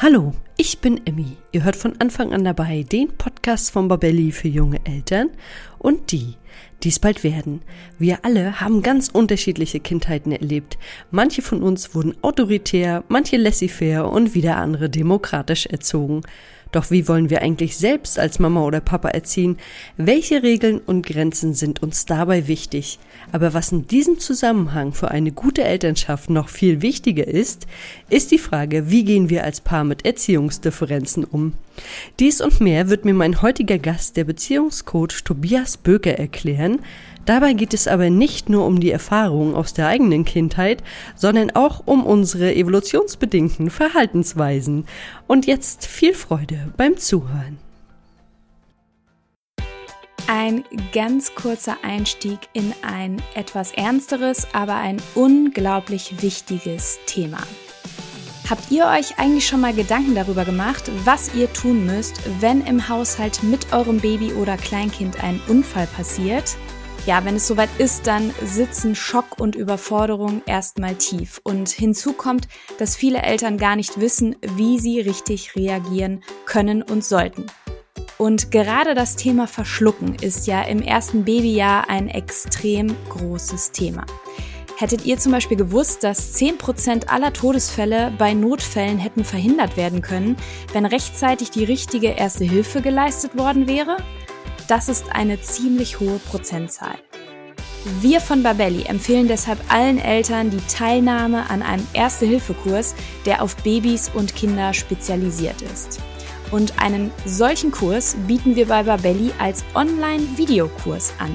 Hallo, ich bin Emmy. Ihr hört von Anfang an dabei den Podcast von Babelli für junge Eltern und die, die es bald werden. Wir alle haben ganz unterschiedliche Kindheiten erlebt. Manche von uns wurden autoritär, manche laissez-faire und wieder andere demokratisch erzogen. Doch wie wollen wir eigentlich selbst als Mama oder Papa erziehen? Welche Regeln und Grenzen sind uns dabei wichtig? Aber was in diesem Zusammenhang für eine gute Elternschaft noch viel wichtiger ist, ist die Frage, wie gehen wir als Paar mit Erziehungsdifferenzen um? Dies und mehr wird mir mein heutiger Gast, der Beziehungscoach Tobias Böker, erklären, Dabei geht es aber nicht nur um die Erfahrungen aus der eigenen Kindheit, sondern auch um unsere evolutionsbedingten Verhaltensweisen. Und jetzt viel Freude beim Zuhören. Ein ganz kurzer Einstieg in ein etwas ernsteres, aber ein unglaublich wichtiges Thema. Habt ihr euch eigentlich schon mal Gedanken darüber gemacht, was ihr tun müsst, wenn im Haushalt mit eurem Baby oder Kleinkind ein Unfall passiert? Ja, wenn es soweit ist, dann sitzen Schock und Überforderung erstmal tief. Und hinzu kommt, dass viele Eltern gar nicht wissen, wie sie richtig reagieren können und sollten. Und gerade das Thema Verschlucken ist ja im ersten Babyjahr ein extrem großes Thema. Hättet ihr zum Beispiel gewusst, dass 10% aller Todesfälle bei Notfällen hätten verhindert werden können, wenn rechtzeitig die richtige Erste Hilfe geleistet worden wäre? Das ist eine ziemlich hohe Prozentzahl. Wir von Babelli empfehlen deshalb allen Eltern die Teilnahme an einem Erste-Hilfe-Kurs, der auf Babys und Kinder spezialisiert ist. Und einen solchen Kurs bieten wir bei Babelli als Online-Videokurs an.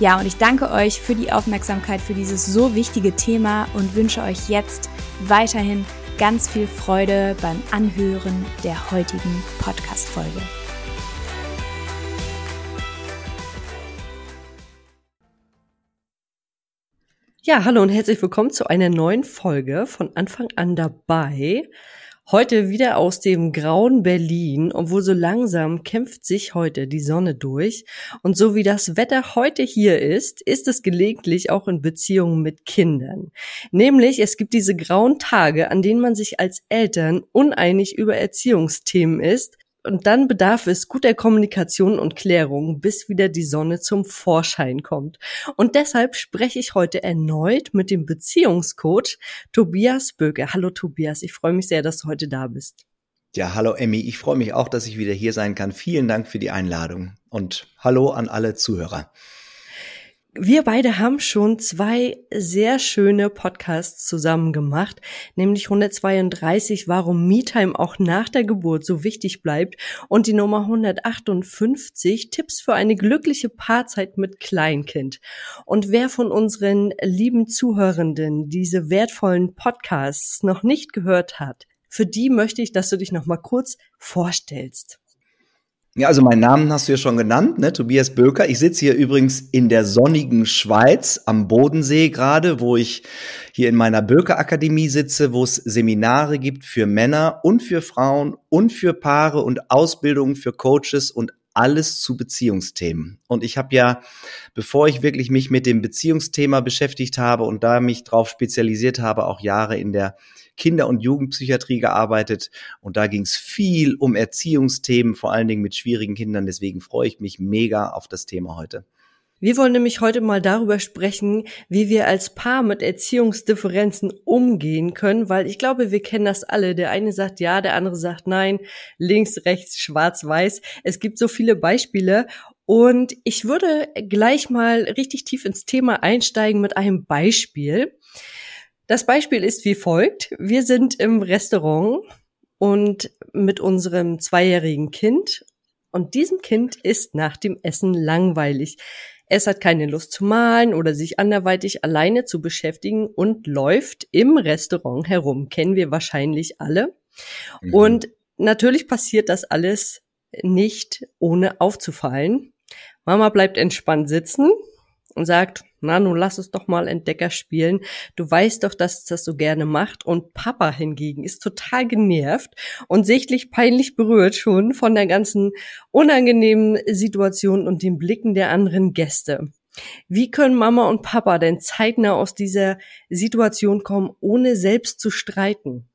Ja, und ich danke euch für die Aufmerksamkeit für dieses so wichtige Thema und wünsche euch jetzt weiterhin ganz viel Freude beim Anhören der heutigen Podcast-Folge. Ja, hallo und herzlich willkommen zu einer neuen Folge von Anfang an dabei. Heute wieder aus dem grauen Berlin, obwohl so langsam kämpft sich heute die Sonne durch. Und so wie das Wetter heute hier ist, ist es gelegentlich auch in Beziehungen mit Kindern. Nämlich, es gibt diese grauen Tage, an denen man sich als Eltern uneinig über Erziehungsthemen ist und dann bedarf es guter Kommunikation und Klärung, bis wieder die Sonne zum Vorschein kommt. Und deshalb spreche ich heute erneut mit dem Beziehungscoach Tobias Böge. Hallo Tobias, ich freue mich sehr, dass du heute da bist. Ja, hallo Emmy, ich freue mich auch, dass ich wieder hier sein kann. Vielen Dank für die Einladung und hallo an alle Zuhörer. Wir beide haben schon zwei sehr schöne Podcasts zusammen gemacht, nämlich 132, warum MeTime auch nach der Geburt so wichtig bleibt und die Nummer 158, Tipps für eine glückliche Paarzeit mit Kleinkind. Und wer von unseren lieben Zuhörenden diese wertvollen Podcasts noch nicht gehört hat, für die möchte ich, dass du dich noch mal kurz vorstellst. Ja, also meinen Namen hast du ja schon genannt, ne? Tobias Böker. Ich sitze hier übrigens in der sonnigen Schweiz am Bodensee gerade, wo ich hier in meiner Böker Akademie sitze, wo es Seminare gibt für Männer und für Frauen und für Paare und Ausbildungen für Coaches und alles zu Beziehungsthemen. Und ich habe ja, bevor ich wirklich mich mit dem Beziehungsthema beschäftigt habe und da mich drauf spezialisiert habe, auch Jahre in der Kinder- und Jugendpsychiatrie gearbeitet und da ging es viel um Erziehungsthemen, vor allen Dingen mit schwierigen Kindern. Deswegen freue ich mich mega auf das Thema heute. Wir wollen nämlich heute mal darüber sprechen, wie wir als Paar mit Erziehungsdifferenzen umgehen können, weil ich glaube, wir kennen das alle. Der eine sagt ja, der andere sagt nein, links, rechts, schwarz, weiß. Es gibt so viele Beispiele und ich würde gleich mal richtig tief ins Thema einsteigen mit einem Beispiel. Das Beispiel ist wie folgt. Wir sind im Restaurant und mit unserem zweijährigen Kind und diesem Kind ist nach dem Essen langweilig. Es hat keine Lust zu malen oder sich anderweitig alleine zu beschäftigen und läuft im Restaurant herum. Kennen wir wahrscheinlich alle. Mhm. Und natürlich passiert das alles nicht ohne aufzufallen. Mama bleibt entspannt sitzen und sagt, na, nun lass es doch mal Entdecker spielen. Du weißt doch, dass es das so gerne macht. Und Papa hingegen ist total genervt und sichtlich peinlich berührt schon von der ganzen unangenehmen Situation und den Blicken der anderen Gäste. Wie können Mama und Papa denn zeitnah aus dieser Situation kommen, ohne selbst zu streiten?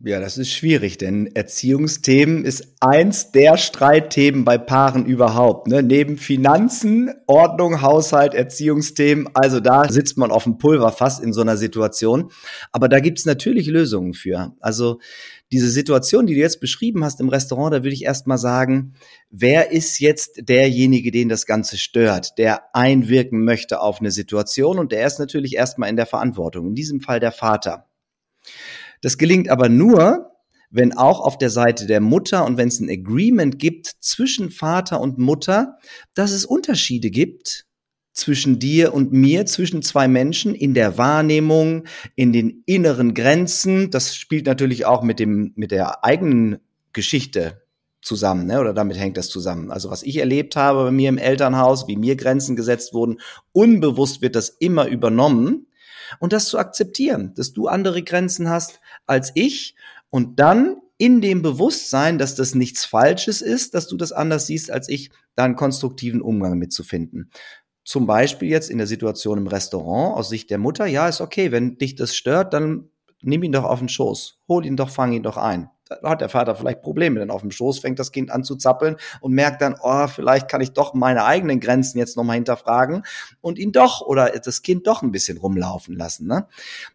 Ja, das ist schwierig, denn Erziehungsthemen ist eins der Streitthemen bei Paaren überhaupt. Ne? Neben Finanzen, Ordnung, Haushalt, Erziehungsthemen, also da sitzt man auf dem Pulver fast in so einer Situation. Aber da gibt's natürlich Lösungen für. Also diese Situation, die du jetzt beschrieben hast im Restaurant, da würde ich erst mal sagen, wer ist jetzt derjenige, den das Ganze stört, der einwirken möchte auf eine Situation und der ist natürlich erstmal in der Verantwortung. In diesem Fall der Vater. Das gelingt aber nur, wenn auch auf der Seite der Mutter und wenn es ein Agreement gibt zwischen Vater und Mutter, dass es Unterschiede gibt zwischen dir und mir, zwischen zwei Menschen in der Wahrnehmung, in den inneren Grenzen. Das spielt natürlich auch mit dem, mit der eigenen Geschichte zusammen, ne? oder damit hängt das zusammen. Also was ich erlebt habe bei mir im Elternhaus, wie mir Grenzen gesetzt wurden, unbewusst wird das immer übernommen und das zu akzeptieren, dass du andere Grenzen hast als ich und dann in dem Bewusstsein, dass das nichts Falsches ist, dass du das anders siehst als ich, da einen konstruktiven Umgang mitzufinden. Zum Beispiel jetzt in der Situation im Restaurant aus Sicht der Mutter, ja, ist okay, wenn dich das stört, dann nimm ihn doch auf den Schoß, hol ihn doch, fang ihn doch ein. Hat der Vater vielleicht Probleme, denn auf dem Schoß fängt das Kind an zu zappeln und merkt dann, oh, vielleicht kann ich doch meine eigenen Grenzen jetzt nochmal hinterfragen und ihn doch oder das Kind doch ein bisschen rumlaufen lassen. Ne?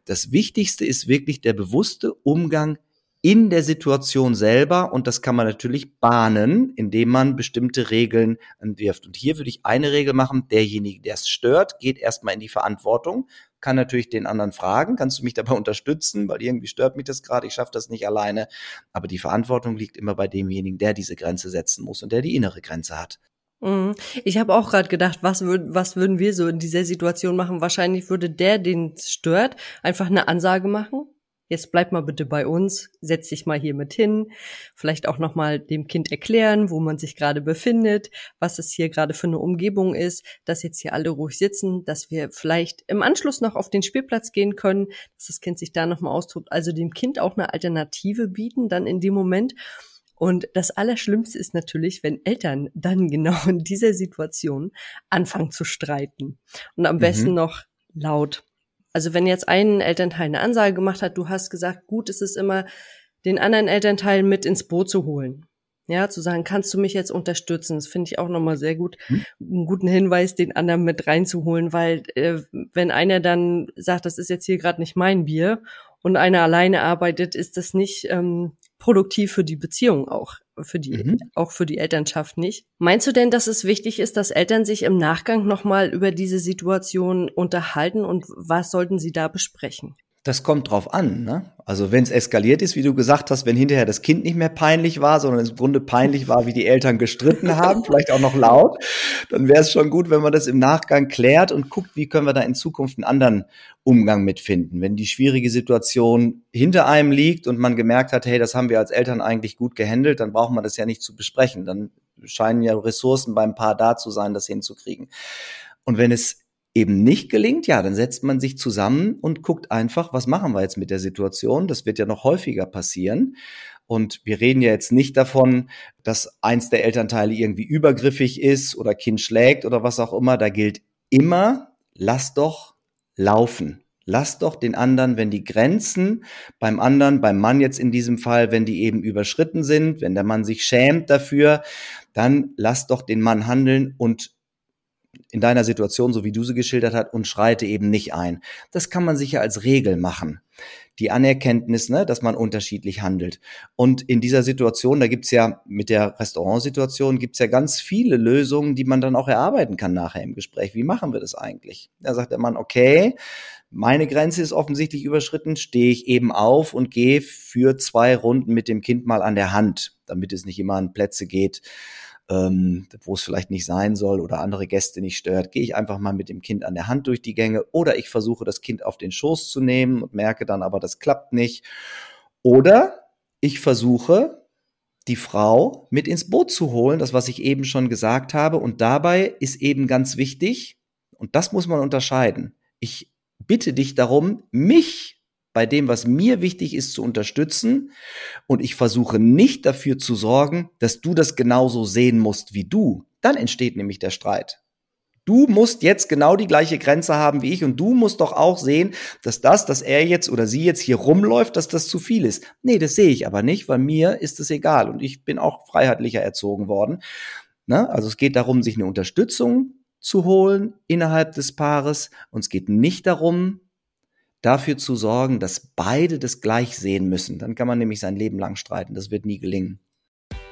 Das Wichtigste ist wirklich der bewusste Umgang in der Situation selber und das kann man natürlich bahnen, indem man bestimmte Regeln entwirft. Und hier würde ich eine Regel machen, derjenige, der es stört, geht erstmal in die Verantwortung, kann natürlich den anderen fragen, kannst du mich dabei unterstützen, weil irgendwie stört mich das gerade, ich schaffe das nicht alleine. Aber die Verantwortung liegt immer bei demjenigen, der diese Grenze setzen muss und der die innere Grenze hat. Mhm. Ich habe auch gerade gedacht, was, würd, was würden wir so in dieser Situation machen? Wahrscheinlich würde der, den es stört, einfach eine Ansage machen jetzt bleib mal bitte bei uns, setz dich mal hier mit hin, vielleicht auch noch mal dem Kind erklären, wo man sich gerade befindet, was es hier gerade für eine Umgebung ist, dass jetzt hier alle ruhig sitzen, dass wir vielleicht im Anschluss noch auf den Spielplatz gehen können, dass das Kind sich da noch mal austobt, also dem Kind auch eine Alternative bieten dann in dem Moment. Und das Allerschlimmste ist natürlich, wenn Eltern dann genau in dieser Situation anfangen zu streiten und am mhm. besten noch laut. Also wenn jetzt ein Elternteil eine Ansage gemacht hat, du hast gesagt, gut ist es immer, den anderen Elternteil mit ins Boot zu holen. Ja, zu sagen, kannst du mich jetzt unterstützen? Das finde ich auch nochmal sehr gut. Hm. Einen guten Hinweis, den anderen mit reinzuholen, weil äh, wenn einer dann sagt, das ist jetzt hier gerade nicht mein Bier und einer alleine arbeitet, ist das nicht ähm, produktiv für die Beziehung auch für die, mhm. auch für die Elternschaft nicht. Meinst du denn, dass es wichtig ist, dass Eltern sich im Nachgang nochmal über diese Situation unterhalten und was sollten sie da besprechen? Das kommt drauf an, ne? Also wenn es eskaliert ist, wie du gesagt hast, wenn hinterher das Kind nicht mehr peinlich war, sondern es im Grunde peinlich war, wie die Eltern gestritten haben, vielleicht auch noch laut, dann wäre es schon gut, wenn man das im Nachgang klärt und guckt, wie können wir da in Zukunft einen anderen Umgang mitfinden. Wenn die schwierige Situation hinter einem liegt und man gemerkt hat, hey, das haben wir als Eltern eigentlich gut gehandelt, dann braucht man das ja nicht zu besprechen. Dann scheinen ja Ressourcen beim Paar da zu sein, das hinzukriegen. Und wenn es eben nicht gelingt, ja, dann setzt man sich zusammen und guckt einfach, was machen wir jetzt mit der Situation? Das wird ja noch häufiger passieren. Und wir reden ja jetzt nicht davon, dass eins der Elternteile irgendwie übergriffig ist oder Kind schlägt oder was auch immer. Da gilt immer, lass doch laufen. Lass doch den anderen, wenn die Grenzen beim anderen, beim Mann jetzt in diesem Fall, wenn die eben überschritten sind, wenn der Mann sich schämt dafür, dann lass doch den Mann handeln und in deiner Situation, so wie du sie geschildert hast, und schreite eben nicht ein. Das kann man sich ja als Regel machen. Die Anerkenntnis, ne, dass man unterschiedlich handelt. Und in dieser Situation, da gibt's ja mit der Restaurantsituation, gibt's ja ganz viele Lösungen, die man dann auch erarbeiten kann nachher im Gespräch. Wie machen wir das eigentlich? Da sagt der Mann, okay, meine Grenze ist offensichtlich überschritten, stehe ich eben auf und gehe für zwei Runden mit dem Kind mal an der Hand, damit es nicht immer an Plätze geht, ähm, wo es vielleicht nicht sein soll oder andere Gäste nicht stört, gehe ich einfach mal mit dem Kind an der Hand durch die Gänge oder ich versuche das Kind auf den Schoß zu nehmen und merke dann aber, das klappt nicht. Oder ich versuche, die Frau mit ins Boot zu holen, das, was ich eben schon gesagt habe. Und dabei ist eben ganz wichtig, und das muss man unterscheiden. Ich bitte dich darum, mich bei dem, was mir wichtig ist, zu unterstützen. Und ich versuche nicht dafür zu sorgen, dass du das genauso sehen musst wie du. Dann entsteht nämlich der Streit. Du musst jetzt genau die gleiche Grenze haben wie ich und du musst doch auch sehen, dass das, dass er jetzt oder sie jetzt hier rumläuft, dass das zu viel ist. Nee, das sehe ich aber nicht, weil mir ist es egal und ich bin auch freiheitlicher erzogen worden. Ne? Also es geht darum, sich eine Unterstützung zu holen innerhalb des Paares und es geht nicht darum, dafür zu sorgen, dass beide das gleich sehen müssen. Dann kann man nämlich sein Leben lang streiten. Das wird nie gelingen.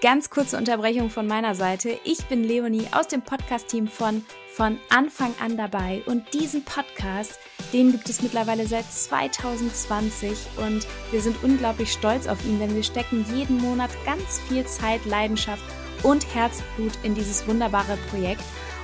Ganz kurze Unterbrechung von meiner Seite. Ich bin Leonie aus dem Podcast-Team von von Anfang an dabei und diesen Podcast, den gibt es mittlerweile seit 2020 und wir sind unglaublich stolz auf ihn, denn wir stecken jeden Monat ganz viel Zeit, Leidenschaft und Herzblut in dieses wunderbare Projekt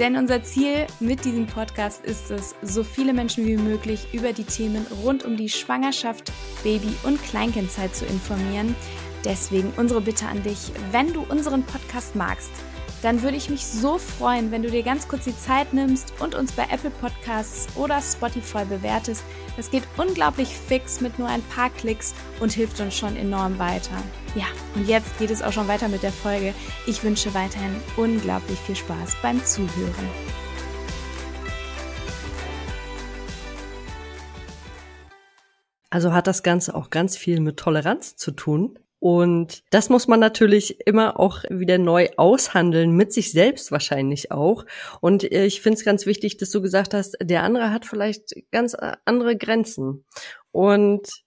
Denn unser Ziel mit diesem Podcast ist es, so viele Menschen wie möglich über die Themen rund um die Schwangerschaft, Baby- und Kleinkindzeit zu informieren. Deswegen unsere Bitte an dich, wenn du unseren Podcast magst, dann würde ich mich so freuen, wenn du dir ganz kurz die Zeit nimmst und uns bei Apple Podcasts oder Spotify bewertest. Das geht unglaublich fix mit nur ein paar Klicks und hilft uns schon enorm weiter. Ja, und jetzt geht es auch schon weiter mit der Folge. Ich wünsche weiterhin unglaublich viel Spaß beim Zuhören. Also hat das Ganze auch ganz viel mit Toleranz zu tun. Und das muss man natürlich immer auch wieder neu aushandeln, mit sich selbst wahrscheinlich auch. Und äh, ich finde es ganz wichtig, dass du gesagt hast, der andere hat vielleicht ganz äh, andere Grenzen. Und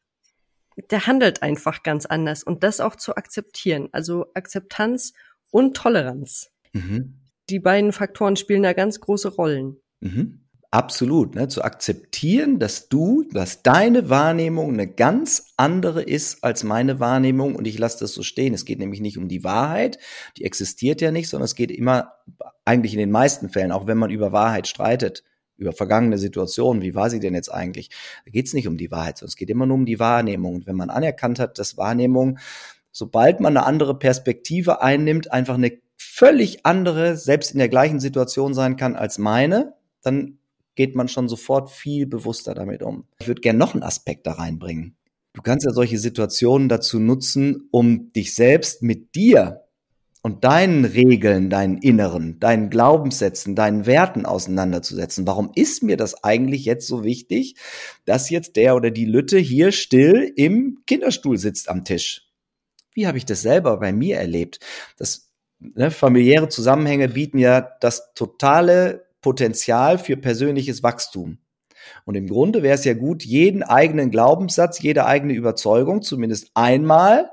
der handelt einfach ganz anders. Und das auch zu akzeptieren. Also Akzeptanz und Toleranz. Mhm. Die beiden Faktoren spielen da ganz große Rollen. Mhm. Absolut, ne, zu akzeptieren, dass du, dass deine Wahrnehmung eine ganz andere ist als meine Wahrnehmung und ich lasse das so stehen. Es geht nämlich nicht um die Wahrheit, die existiert ja nicht, sondern es geht immer, eigentlich in den meisten Fällen, auch wenn man über Wahrheit streitet, über vergangene Situationen, wie war sie denn jetzt eigentlich, da geht es nicht um die Wahrheit, sondern es geht immer nur um die Wahrnehmung. Und wenn man anerkannt hat, dass Wahrnehmung, sobald man eine andere Perspektive einnimmt, einfach eine völlig andere, selbst in der gleichen Situation sein kann als meine, dann geht man schon sofort viel bewusster damit um. Ich würde gerne noch einen Aspekt da reinbringen. Du kannst ja solche Situationen dazu nutzen, um dich selbst mit dir und deinen Regeln, deinen Inneren, deinen Glaubenssätzen, deinen Werten auseinanderzusetzen. Warum ist mir das eigentlich jetzt so wichtig, dass jetzt der oder die Lütte hier still im Kinderstuhl sitzt am Tisch? Wie habe ich das selber bei mir erlebt? Das ne, familiäre Zusammenhänge bieten ja das totale Potenzial für persönliches Wachstum. Und im Grunde wäre es ja gut, jeden eigenen Glaubenssatz, jede eigene Überzeugung zumindest einmal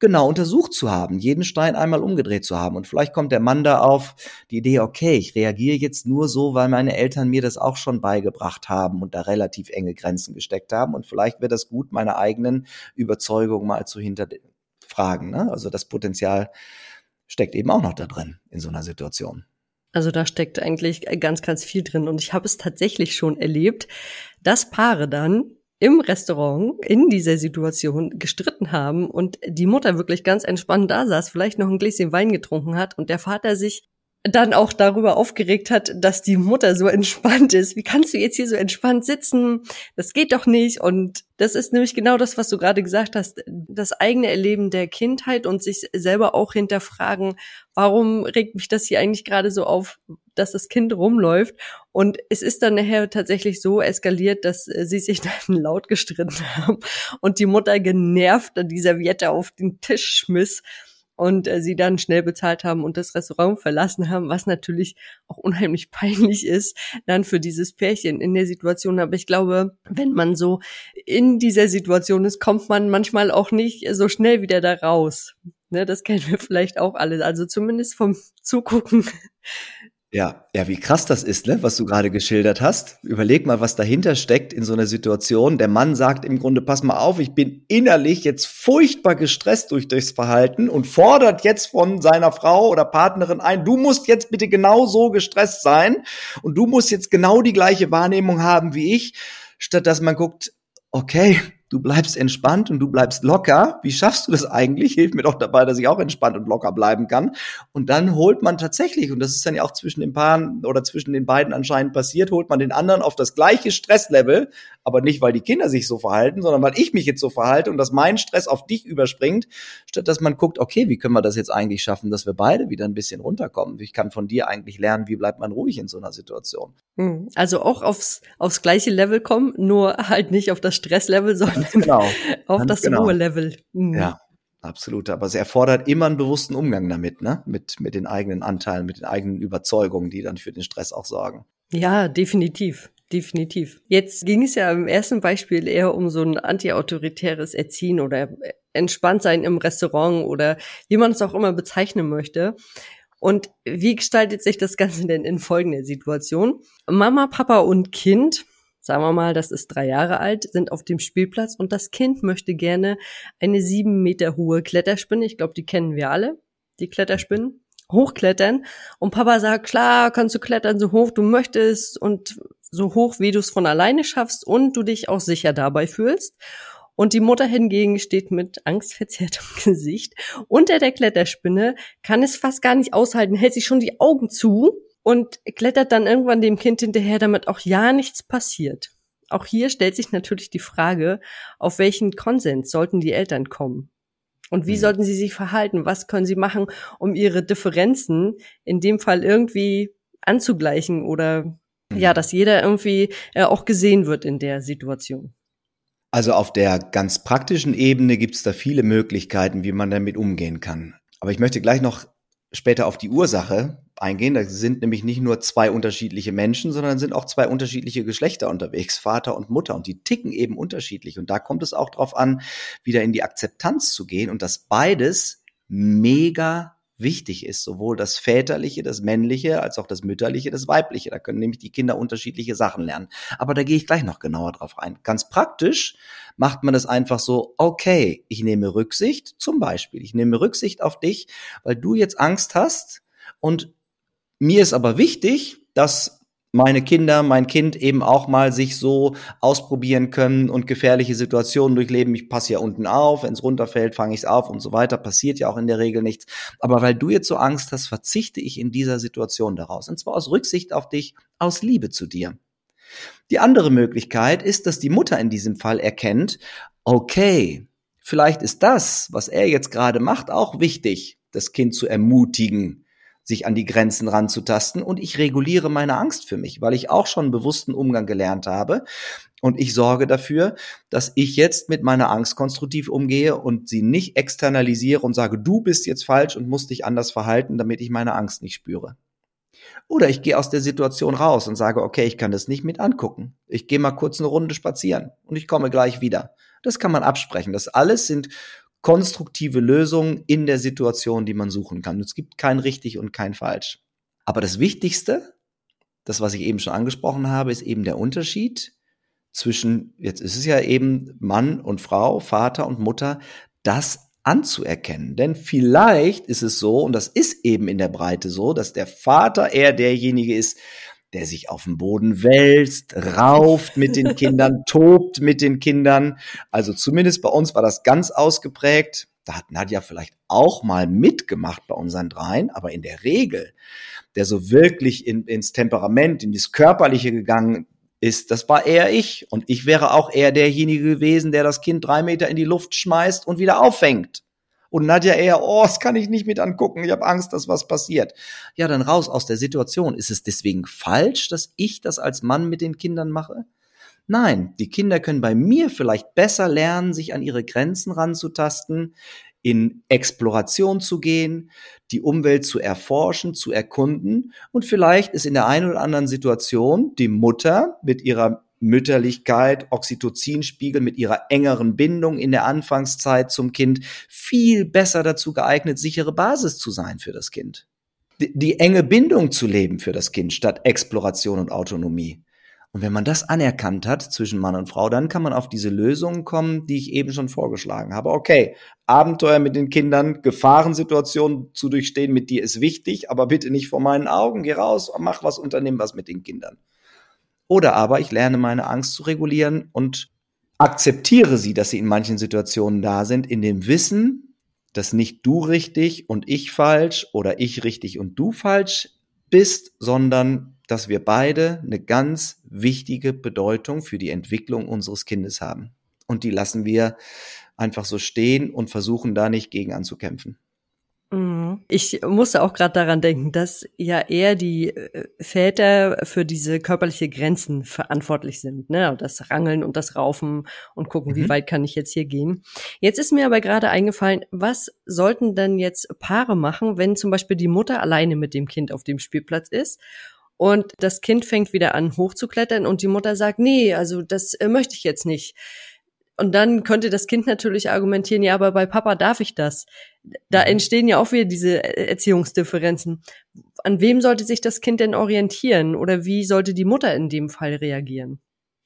genau untersucht zu haben, jeden Stein einmal umgedreht zu haben. Und vielleicht kommt der Mann da auf die Idee, okay, ich reagiere jetzt nur so, weil meine Eltern mir das auch schon beigebracht haben und da relativ enge Grenzen gesteckt haben. Und vielleicht wäre das gut, meine eigenen Überzeugungen mal zu hinterfragen. Ne? Also das Potenzial steckt eben auch noch da drin in so einer Situation. Also da steckt eigentlich ganz, ganz viel drin. Und ich habe es tatsächlich schon erlebt, dass Paare dann im Restaurant in dieser Situation gestritten haben und die Mutter wirklich ganz entspannt da saß, vielleicht noch ein Gläschen Wein getrunken hat und der Vater sich dann auch darüber aufgeregt hat, dass die Mutter so entspannt ist. Wie kannst du jetzt hier so entspannt sitzen? Das geht doch nicht. Und das ist nämlich genau das, was du gerade gesagt hast. Das eigene Erleben der Kindheit und sich selber auch hinterfragen, warum regt mich das hier eigentlich gerade so auf, dass das Kind rumläuft? Und es ist dann nachher tatsächlich so eskaliert, dass sie sich dann laut gestritten haben und die Mutter genervt an die Serviette auf den Tisch schmiss und äh, sie dann schnell bezahlt haben und das Restaurant verlassen haben, was natürlich auch unheimlich peinlich ist dann für dieses Pärchen in der Situation. Aber ich glaube, wenn man so in dieser Situation ist, kommt man manchmal auch nicht so schnell wieder da raus. Ne, das kennen wir vielleicht auch alle. Also zumindest vom Zugucken ja, ja, wie krass das ist, ne, was du gerade geschildert hast. Überleg mal, was dahinter steckt in so einer Situation. Der Mann sagt im Grunde, pass mal auf, ich bin innerlich jetzt furchtbar gestresst durch durchs Verhalten und fordert jetzt von seiner Frau oder Partnerin ein, du musst jetzt bitte genau so gestresst sein und du musst jetzt genau die gleiche Wahrnehmung haben wie ich, statt dass man guckt, okay, du bleibst entspannt und du bleibst locker. Wie schaffst du das eigentlich? Hilf mir doch dabei, dass ich auch entspannt und locker bleiben kann. Und dann holt man tatsächlich, und das ist dann ja auch zwischen den Paaren oder zwischen den beiden anscheinend passiert, holt man den anderen auf das gleiche Stresslevel, aber nicht, weil die Kinder sich so verhalten, sondern weil ich mich jetzt so verhalte und dass mein Stress auf dich überspringt, statt dass man guckt, okay, wie können wir das jetzt eigentlich schaffen, dass wir beide wieder ein bisschen runterkommen? Ich kann von dir eigentlich lernen, wie bleibt man ruhig in so einer Situation. Hm, also auch aufs, aufs gleiche Level kommen, nur halt nicht auf das Stresslevel, sondern genau. auf das genau. hohe Level. Mhm. Ja. Absolut, aber es erfordert immer einen bewussten Umgang damit, ne? Mit, mit den eigenen Anteilen, mit den eigenen Überzeugungen, die dann für den Stress auch sorgen. Ja, definitiv. Definitiv. Jetzt ging es ja im ersten Beispiel eher um so ein antiautoritäres Erziehen oder entspannt sein im Restaurant oder wie man es auch immer bezeichnen möchte. Und wie gestaltet sich das Ganze denn in folgender Situation? Mama, Papa und Kind, sagen wir mal, das ist drei Jahre alt, sind auf dem Spielplatz und das Kind möchte gerne eine sieben Meter hohe Kletterspinne, ich glaube, die kennen wir alle, die Kletterspinnen, hochklettern. Und Papa sagt, klar, kannst du klettern so hoch du möchtest und so hoch, wie du es von alleine schaffst und du dich auch sicher dabei fühlst. Und die Mutter hingegen steht mit angstverzerrtem Gesicht unter der Kletterspinne, kann es fast gar nicht aushalten, hält sich schon die Augen zu und klettert dann irgendwann dem Kind hinterher, damit auch ja nichts passiert. Auch hier stellt sich natürlich die Frage, auf welchen Konsens sollten die Eltern kommen? Und wie mhm. sollten sie sich verhalten? Was können sie machen, um ihre Differenzen in dem Fall irgendwie anzugleichen oder. Ja, dass jeder irgendwie äh, auch gesehen wird in der Situation? Also auf der ganz praktischen Ebene gibt es da viele Möglichkeiten, wie man damit umgehen kann. Aber ich möchte gleich noch später auf die Ursache eingehen. Da sind nämlich nicht nur zwei unterschiedliche Menschen, sondern sind auch zwei unterschiedliche Geschlechter unterwegs, Vater und Mutter. Und die ticken eben unterschiedlich. Und da kommt es auch darauf an, wieder in die Akzeptanz zu gehen und dass beides mega wichtig ist, sowohl das Väterliche, das Männliche, als auch das Mütterliche, das Weibliche. Da können nämlich die Kinder unterschiedliche Sachen lernen. Aber da gehe ich gleich noch genauer drauf ein. Ganz praktisch macht man das einfach so, okay, ich nehme Rücksicht, zum Beispiel, ich nehme Rücksicht auf dich, weil du jetzt Angst hast und mir ist aber wichtig, dass meine Kinder, mein Kind eben auch mal sich so ausprobieren können und gefährliche Situationen durchleben. Ich passe ja unten auf, wenn es runterfällt, fange ich es auf und so weiter. Passiert ja auch in der Regel nichts. Aber weil du jetzt so Angst hast, verzichte ich in dieser Situation daraus. Und zwar aus Rücksicht auf dich, aus Liebe zu dir. Die andere Möglichkeit ist, dass die Mutter in diesem Fall erkennt, okay, vielleicht ist das, was er jetzt gerade macht, auch wichtig, das Kind zu ermutigen, sich an die Grenzen ranzutasten und ich reguliere meine Angst für mich, weil ich auch schon bewussten Umgang gelernt habe und ich sorge dafür, dass ich jetzt mit meiner Angst konstruktiv umgehe und sie nicht externalisiere und sage, du bist jetzt falsch und musst dich anders verhalten, damit ich meine Angst nicht spüre. Oder ich gehe aus der Situation raus und sage, okay, ich kann das nicht mit angucken. Ich gehe mal kurz eine Runde spazieren und ich komme gleich wieder. Das kann man absprechen. Das alles sind konstruktive Lösungen in der Situation, die man suchen kann. Es gibt kein richtig und kein falsch. Aber das Wichtigste, das, was ich eben schon angesprochen habe, ist eben der Unterschied zwischen, jetzt ist es ja eben Mann und Frau, Vater und Mutter, das anzuerkennen. Denn vielleicht ist es so, und das ist eben in der Breite so, dass der Vater eher derjenige ist, der sich auf dem Boden wälzt, rauft mit den Kindern, tobt mit den Kindern. Also zumindest bei uns war das ganz ausgeprägt. da hat Nadja vielleicht auch mal mitgemacht bei unseren dreien, aber in der Regel, der so wirklich in, ins Temperament, in das Körperliche gegangen ist, das war eher ich. Und ich wäre auch eher derjenige gewesen, der das Kind drei Meter in die Luft schmeißt und wieder auffängt. Und Nadja eher, oh, das kann ich nicht mit angucken, ich habe Angst, dass was passiert. Ja, dann raus aus der Situation. Ist es deswegen falsch, dass ich das als Mann mit den Kindern mache? Nein, die Kinder können bei mir vielleicht besser lernen, sich an ihre Grenzen ranzutasten, in Exploration zu gehen, die Umwelt zu erforschen, zu erkunden und vielleicht ist in der einen oder anderen Situation die Mutter mit ihrer Mütterlichkeit, Oxytocinspiegel mit ihrer engeren Bindung in der Anfangszeit zum Kind viel besser dazu geeignet, sichere Basis zu sein für das Kind. Die, die enge Bindung zu leben für das Kind statt Exploration und Autonomie. Und wenn man das anerkannt hat zwischen Mann und Frau, dann kann man auf diese Lösungen kommen, die ich eben schon vorgeschlagen habe. Okay, Abenteuer mit den Kindern, Gefahrensituationen zu durchstehen mit dir ist wichtig, aber bitte nicht vor meinen Augen. Geh raus, mach was, unternimm was mit den Kindern. Oder aber ich lerne meine Angst zu regulieren und akzeptiere sie, dass sie in manchen Situationen da sind, in dem Wissen, dass nicht du richtig und ich falsch oder ich richtig und du falsch bist, sondern dass wir beide eine ganz wichtige Bedeutung für die Entwicklung unseres Kindes haben. Und die lassen wir einfach so stehen und versuchen da nicht gegen anzukämpfen. Mhm. Ich musste auch gerade daran denken, dass ja eher die äh, Väter für diese körperliche Grenzen verantwortlich sind, ne? Das Rangeln und das Raufen und gucken, mhm. wie weit kann ich jetzt hier gehen. Jetzt ist mir aber gerade eingefallen, was sollten denn jetzt Paare machen, wenn zum Beispiel die Mutter alleine mit dem Kind auf dem Spielplatz ist und das Kind fängt wieder an hochzuklettern und die Mutter sagt, nee, also das äh, möchte ich jetzt nicht. Und dann könnte das Kind natürlich argumentieren, ja, aber bei Papa darf ich das. Da mhm. entstehen ja auch wieder diese Erziehungsdifferenzen. An wem sollte sich das Kind denn orientieren? Oder wie sollte die Mutter in dem Fall reagieren?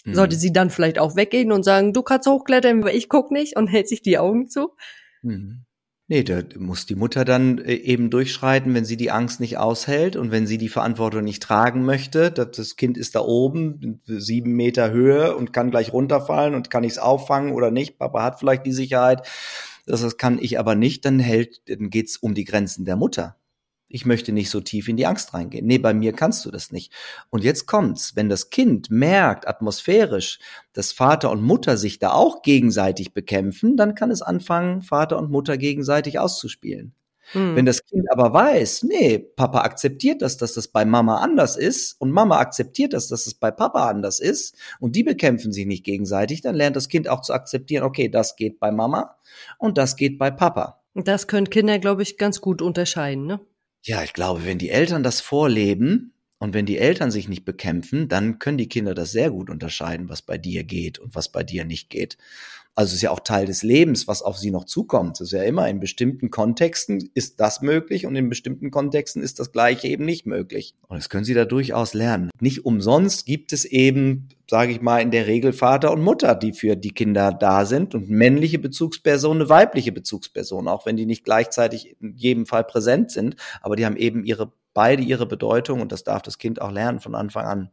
Mhm. Sollte sie dann vielleicht auch weggehen und sagen, du kannst hochklettern, aber ich guck nicht und hält sich die Augen zu? Mhm. Nee, da muss die Mutter dann äh, eben durchschreiten, wenn sie die Angst nicht aushält und wenn sie die Verantwortung nicht tragen möchte. Das Kind ist da oben, sieben Meter Höhe und kann gleich runterfallen und kann ich es auffangen oder nicht. Papa hat vielleicht die Sicherheit. Das kann ich aber nicht, dann hält, dann geht's um die Grenzen der Mutter ich möchte nicht so tief in die Angst reingehen. Nee, bei mir kannst du das nicht. Und jetzt kommt's, wenn das Kind merkt, atmosphärisch, dass Vater und Mutter sich da auch gegenseitig bekämpfen, dann kann es anfangen, Vater und Mutter gegenseitig auszuspielen. Hm. Wenn das Kind aber weiß, nee, Papa akzeptiert das, dass das bei Mama anders ist und Mama akzeptiert das, dass das bei Papa anders ist und die bekämpfen sich nicht gegenseitig, dann lernt das Kind auch zu akzeptieren, okay, das geht bei Mama und das geht bei Papa. Das können Kinder, glaube ich, ganz gut unterscheiden, ne? Ja, ich glaube, wenn die Eltern das vorleben und wenn die Eltern sich nicht bekämpfen, dann können die Kinder das sehr gut unterscheiden, was bei dir geht und was bei dir nicht geht. Also es ist ja auch Teil des Lebens, was auf sie noch zukommt. Es ist ja immer in bestimmten Kontexten ist das möglich und in bestimmten Kontexten ist das Gleiche eben nicht möglich. Und das können sie da durchaus lernen. Nicht umsonst gibt es eben, sage ich mal, in der Regel Vater und Mutter, die für die Kinder da sind und männliche Bezugsperson, eine weibliche Bezugsperson, auch wenn die nicht gleichzeitig in jedem Fall präsent sind, aber die haben eben ihre beide ihre Bedeutung und das darf das Kind auch lernen von Anfang an.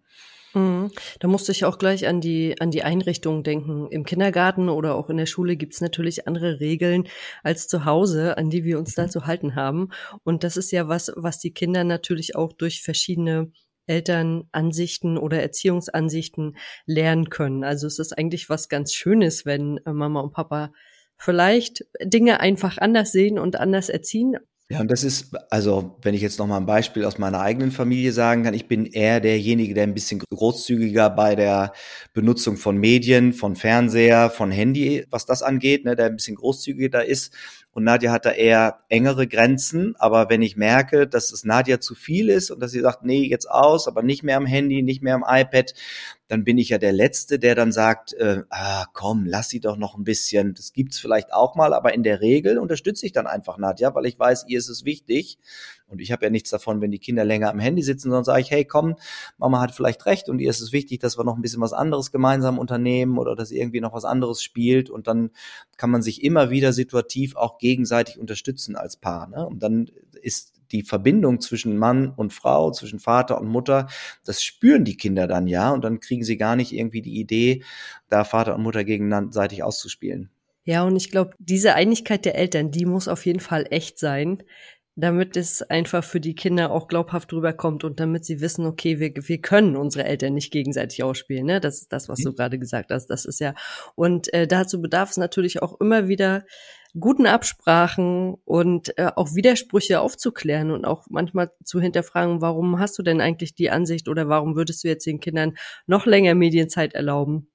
Mhm. Da musste ich auch gleich an die, an die Einrichtung denken. Im Kindergarten oder auch in der Schule gibt's natürlich andere Regeln als zu Hause, an die wir uns da mhm. zu halten haben. Und das ist ja was, was die Kinder natürlich auch durch verschiedene Elternansichten oder Erziehungsansichten lernen können. Also es ist eigentlich was ganz Schönes, wenn Mama und Papa vielleicht Dinge einfach anders sehen und anders erziehen, ja, und das ist, also wenn ich jetzt noch mal ein Beispiel aus meiner eigenen Familie sagen kann, ich bin eher derjenige, der ein bisschen großzügiger bei der Benutzung von Medien, von Fernseher, von Handy, was das angeht, ne, der ein bisschen großzügiger ist. Und Nadja hat da eher engere Grenzen. Aber wenn ich merke, dass es Nadja zu viel ist und dass sie sagt, nee, jetzt aus, aber nicht mehr am Handy, nicht mehr am iPad, dann bin ich ja der Letzte, der dann sagt, äh, ah, komm, lass sie doch noch ein bisschen. Das gibt's vielleicht auch mal, aber in der Regel unterstütze ich dann einfach Nadja, weil ich weiß, ihr ist es wichtig. Und ich habe ja nichts davon, wenn die Kinder länger am Handy sitzen, sondern sage ich, hey, komm, Mama hat vielleicht recht und ihr ist es wichtig, dass wir noch ein bisschen was anderes gemeinsam unternehmen oder dass irgendwie noch was anderes spielt. Und dann kann man sich immer wieder situativ auch gegenseitig unterstützen als Paar. Ne? Und dann ist die Verbindung zwischen Mann und Frau, zwischen Vater und Mutter, das spüren die Kinder dann ja und dann kriegen sie gar nicht irgendwie die Idee, da Vater und Mutter gegenseitig auszuspielen. Ja, und ich glaube, diese Einigkeit der Eltern, die muss auf jeden Fall echt sein, damit es einfach für die Kinder auch glaubhaft rüberkommt und damit sie wissen, okay, wir, wir können unsere Eltern nicht gegenseitig ausspielen. Ne? Das ist das, was mhm. du gerade gesagt hast. Das ist ja. Und äh, dazu bedarf es natürlich auch immer wieder guten Absprachen und äh, auch Widersprüche aufzuklären und auch manchmal zu hinterfragen, warum hast du denn eigentlich die Ansicht oder warum würdest du jetzt den Kindern noch länger Medienzeit erlauben?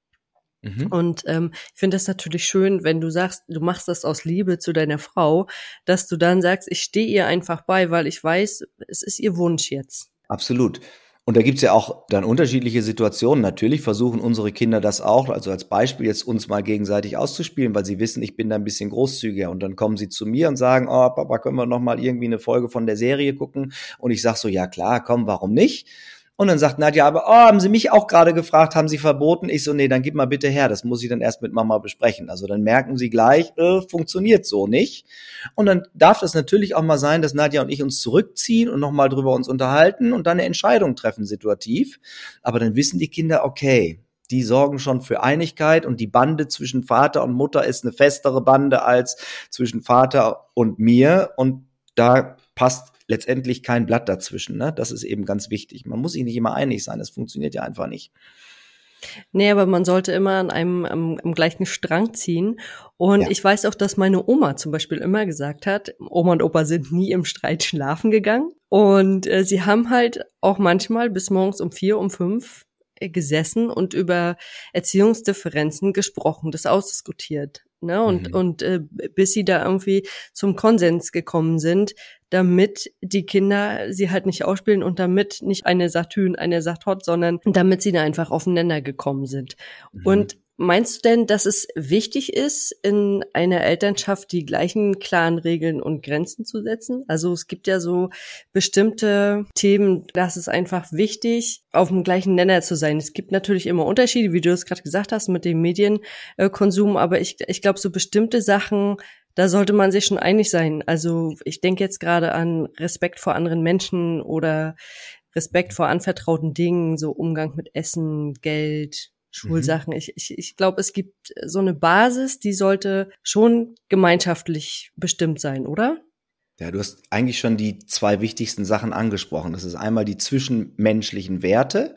Mhm. Und ähm, ich finde es natürlich schön, wenn du sagst, du machst das aus Liebe zu deiner Frau, dass du dann sagst, ich stehe ihr einfach bei, weil ich weiß, es ist ihr Wunsch jetzt. Absolut. Und da gibt's ja auch dann unterschiedliche Situationen. Natürlich versuchen unsere Kinder das auch, also als Beispiel jetzt uns mal gegenseitig auszuspielen, weil sie wissen, ich bin da ein bisschen großzügiger. Und dann kommen sie zu mir und sagen, oh Papa, können wir noch mal irgendwie eine Folge von der Serie gucken? Und ich sag so, ja klar, komm, warum nicht? Und dann sagt Nadja, aber oh, haben Sie mich auch gerade gefragt, haben Sie verboten? Ich so, nee, dann gib mal bitte her, das muss ich dann erst mit Mama besprechen. Also dann merken Sie gleich, äh, funktioniert so nicht. Und dann darf das natürlich auch mal sein, dass Nadja und ich uns zurückziehen und nochmal drüber uns unterhalten und dann eine Entscheidung treffen, situativ. Aber dann wissen die Kinder, okay, die sorgen schon für Einigkeit und die Bande zwischen Vater und Mutter ist eine festere Bande als zwischen Vater und mir und da passt letztendlich kein Blatt dazwischen. Ne? Das ist eben ganz wichtig. Man muss sich nicht immer einig sein. Das funktioniert ja einfach nicht. Nee, aber man sollte immer an einem am, am gleichen Strang ziehen. Und ja. ich weiß auch, dass meine Oma zum Beispiel immer gesagt hat, Oma und Opa sind nie im Streit schlafen gegangen. Und äh, sie haben halt auch manchmal bis morgens um vier, um fünf äh, gesessen und über Erziehungsdifferenzen gesprochen, das ausdiskutiert. Ne? Und, mhm. und äh, bis sie da irgendwie zum Konsens gekommen sind, damit die Kinder sie halt nicht ausspielen und damit nicht eine sagt Hühn, eine sagt Hot, sondern damit sie da einfach aufeinander gekommen sind. Mhm. Und Meinst du denn, dass es wichtig ist, in einer Elternschaft die gleichen klaren Regeln und Grenzen zu setzen? Also es gibt ja so bestimmte Themen, das ist einfach wichtig, auf dem gleichen Nenner zu sein. Es gibt natürlich immer Unterschiede, wie du es gerade gesagt hast, mit dem Medienkonsum, aber ich, ich glaube, so bestimmte Sachen, da sollte man sich schon einig sein. Also ich denke jetzt gerade an Respekt vor anderen Menschen oder Respekt vor anvertrauten Dingen, so Umgang mit Essen, Geld, Schulsachen. Mhm. Ich, ich, ich glaube, es gibt so eine Basis, die sollte schon gemeinschaftlich bestimmt sein, oder? Ja, du hast eigentlich schon die zwei wichtigsten Sachen angesprochen. Das ist einmal die zwischenmenschlichen Werte.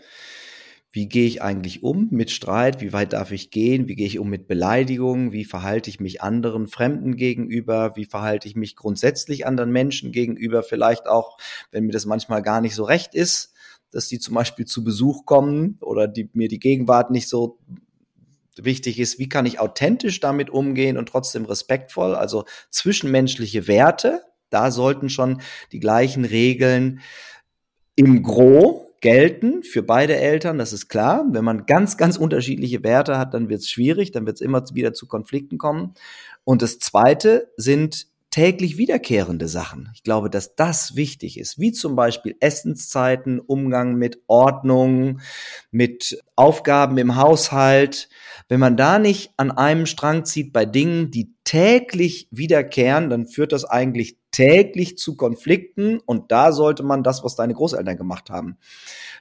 Wie gehe ich eigentlich um mit Streit? Wie weit darf ich gehen? Wie gehe ich um mit Beleidigungen? Wie verhalte ich mich anderen Fremden gegenüber? Wie verhalte ich mich grundsätzlich anderen Menschen gegenüber? Vielleicht auch, wenn mir das manchmal gar nicht so recht ist dass die zum Beispiel zu Besuch kommen oder die, mir die Gegenwart nicht so wichtig ist, wie kann ich authentisch damit umgehen und trotzdem respektvoll, also zwischenmenschliche Werte, da sollten schon die gleichen Regeln im Gro gelten für beide Eltern, das ist klar. Wenn man ganz, ganz unterschiedliche Werte hat, dann wird es schwierig, dann wird es immer wieder zu Konflikten kommen. Und das Zweite sind täglich wiederkehrende Sachen. Ich glaube, dass das wichtig ist, wie zum Beispiel Essenszeiten, Umgang mit Ordnung, mit Aufgaben im Haushalt. Wenn man da nicht an einem Strang zieht bei Dingen, die täglich wiederkehren, dann führt das eigentlich täglich zu Konflikten und da sollte man das, was deine Großeltern gemacht haben,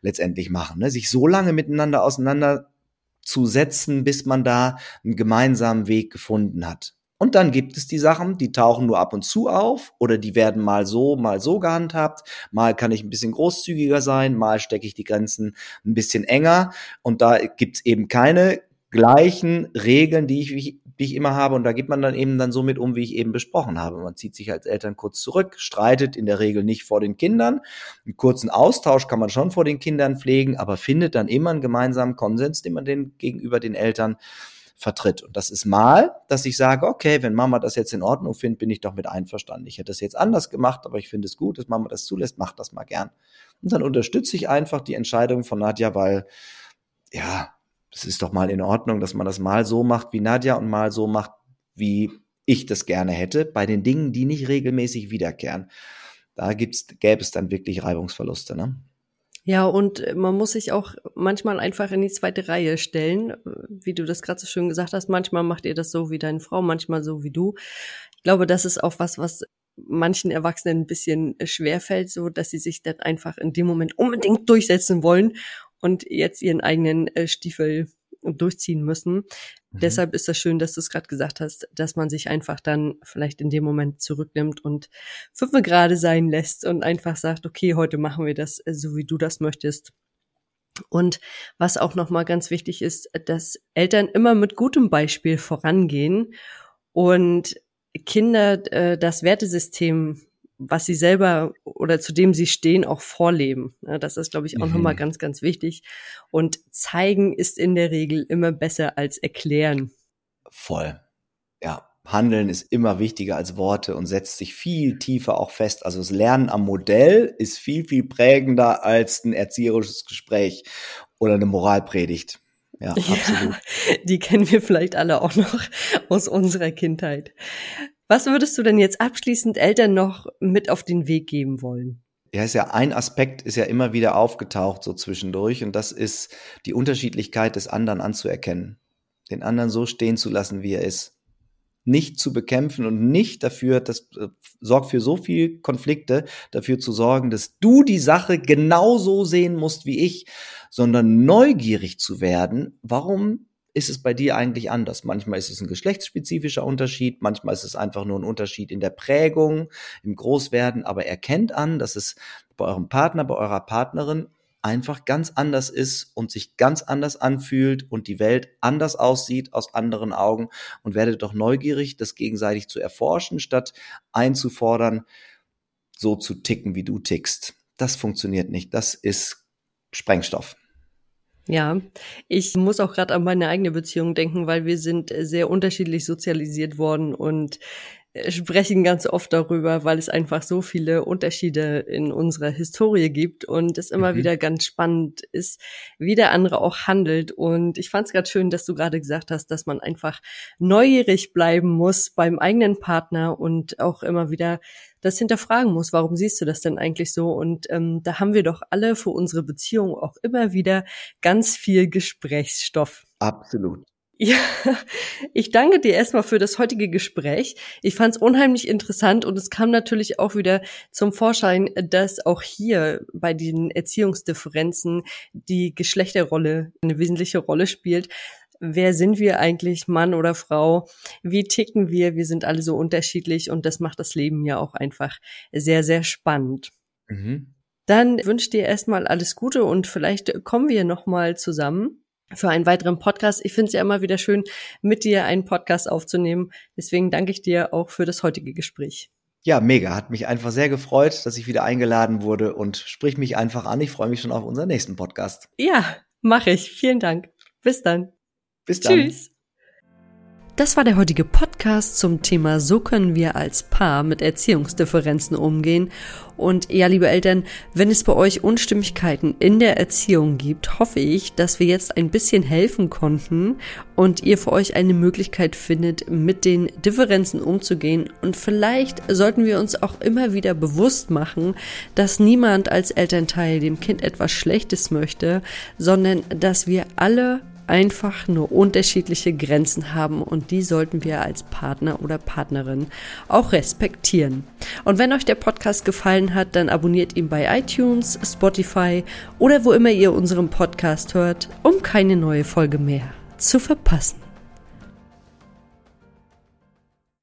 letztendlich machen. Ne? Sich so lange miteinander auseinanderzusetzen, bis man da einen gemeinsamen Weg gefunden hat. Und dann gibt es die Sachen, die tauchen nur ab und zu auf oder die werden mal so, mal so gehandhabt. Mal kann ich ein bisschen großzügiger sein, mal stecke ich die Grenzen ein bisschen enger. Und da gibt's eben keine gleichen Regeln, die ich, die ich immer habe. Und da geht man dann eben dann so mit um, wie ich eben besprochen habe. Man zieht sich als Eltern kurz zurück, streitet in der Regel nicht vor den Kindern. Einen kurzen Austausch kann man schon vor den Kindern pflegen, aber findet dann immer einen gemeinsamen Konsens, den man den gegenüber den Eltern vertritt. Und das ist mal, dass ich sage, okay, wenn Mama das jetzt in Ordnung findet, bin ich doch mit einverstanden. Ich hätte das jetzt anders gemacht, aber ich finde es gut, dass Mama das zulässt, macht das mal gern. Und dann unterstütze ich einfach die Entscheidung von Nadja, weil, ja, es ist doch mal in Ordnung, dass man das mal so macht wie Nadja und mal so macht, wie ich das gerne hätte, bei den Dingen, die nicht regelmäßig wiederkehren. Da gibt's, gäbe es dann wirklich Reibungsverluste, ne? Ja, und man muss sich auch manchmal einfach in die zweite Reihe stellen, wie du das gerade so schön gesagt hast. Manchmal macht ihr das so wie deine Frau, manchmal so wie du. Ich glaube, das ist auch was, was manchen Erwachsenen ein bisschen schwerfällt, so dass sie sich dann einfach in dem Moment unbedingt durchsetzen wollen und jetzt ihren eigenen äh, Stiefel durchziehen müssen. Mhm. Deshalb ist das schön, dass du es gerade gesagt hast, dass man sich einfach dann vielleicht in dem Moment zurücknimmt und fünf gerade sein lässt und einfach sagt, okay, heute machen wir das äh, so, wie du das möchtest. Und was auch nochmal ganz wichtig ist, dass Eltern immer mit gutem Beispiel vorangehen und Kinder äh, das Wertesystem, was sie selber oder zu dem sie stehen, auch vorleben. Das ist, glaube ich, auch mhm. nochmal ganz, ganz wichtig. Und zeigen ist in der Regel immer besser als erklären. Voll. Ja, Handeln ist immer wichtiger als Worte und setzt sich viel tiefer auch fest. Also das Lernen am Modell ist viel, viel prägender als ein erzieherisches Gespräch oder eine Moralpredigt. Ja, absolut. Ja, die kennen wir vielleicht alle auch noch aus unserer Kindheit. Was würdest du denn jetzt abschließend Eltern noch mit auf den Weg geben wollen? Ja, ist ja ein Aspekt ist ja immer wieder aufgetaucht so zwischendurch und das ist die Unterschiedlichkeit des anderen anzuerkennen. Den anderen so stehen zu lassen, wie er ist nicht zu bekämpfen und nicht dafür, das äh, sorgt für so viel Konflikte, dafür zu sorgen, dass du die Sache genauso sehen musst wie ich, sondern neugierig zu werden, warum ist es bei dir eigentlich anders? Manchmal ist es ein geschlechtsspezifischer Unterschied, manchmal ist es einfach nur ein Unterschied in der Prägung, im Großwerden, aber erkennt an, dass es bei eurem Partner, bei eurer Partnerin einfach ganz anders ist und sich ganz anders anfühlt und die Welt anders aussieht aus anderen Augen und werdet doch neugierig, das gegenseitig zu erforschen, statt einzufordern, so zu ticken, wie du tickst. Das funktioniert nicht. Das ist Sprengstoff. Ja, ich muss auch gerade an meine eigene Beziehung denken, weil wir sind sehr unterschiedlich sozialisiert worden und sprechen ganz oft darüber, weil es einfach so viele Unterschiede in unserer Historie gibt und es immer mhm. wieder ganz spannend ist, wie der andere auch handelt. Und ich fand es gerade schön, dass du gerade gesagt hast, dass man einfach neugierig bleiben muss beim eigenen Partner und auch immer wieder das hinterfragen muss, warum siehst du das denn eigentlich so? Und ähm, da haben wir doch alle für unsere Beziehung auch immer wieder ganz viel Gesprächsstoff. Absolut. Ja, ich danke dir erstmal für das heutige Gespräch. Ich fand es unheimlich interessant und es kam natürlich auch wieder zum Vorschein, dass auch hier bei den Erziehungsdifferenzen die Geschlechterrolle eine wesentliche Rolle spielt. Wer sind wir eigentlich, Mann oder Frau? Wie ticken wir? Wir sind alle so unterschiedlich und das macht das Leben ja auch einfach sehr, sehr spannend. Mhm. Dann wünsche dir erstmal alles Gute und vielleicht kommen wir nochmal zusammen für einen weiteren Podcast. Ich finde es ja immer wieder schön, mit dir einen Podcast aufzunehmen. Deswegen danke ich dir auch für das heutige Gespräch. Ja, mega. Hat mich einfach sehr gefreut, dass ich wieder eingeladen wurde und sprich mich einfach an. Ich freue mich schon auf unseren nächsten Podcast. Ja, mache ich. Vielen Dank. Bis dann. Bis dann. Tschüss. Das war der heutige Podcast zum Thema So können wir als Paar mit Erziehungsdifferenzen umgehen. Und ja, liebe Eltern, wenn es bei euch Unstimmigkeiten in der Erziehung gibt, hoffe ich, dass wir jetzt ein bisschen helfen konnten und ihr für euch eine Möglichkeit findet, mit den Differenzen umzugehen. Und vielleicht sollten wir uns auch immer wieder bewusst machen, dass niemand als Elternteil dem Kind etwas Schlechtes möchte, sondern dass wir alle einfach nur unterschiedliche Grenzen haben und die sollten wir als Partner oder Partnerin auch respektieren. Und wenn euch der Podcast gefallen hat, dann abonniert ihn bei iTunes, Spotify oder wo immer ihr unseren Podcast hört, um keine neue Folge mehr zu verpassen.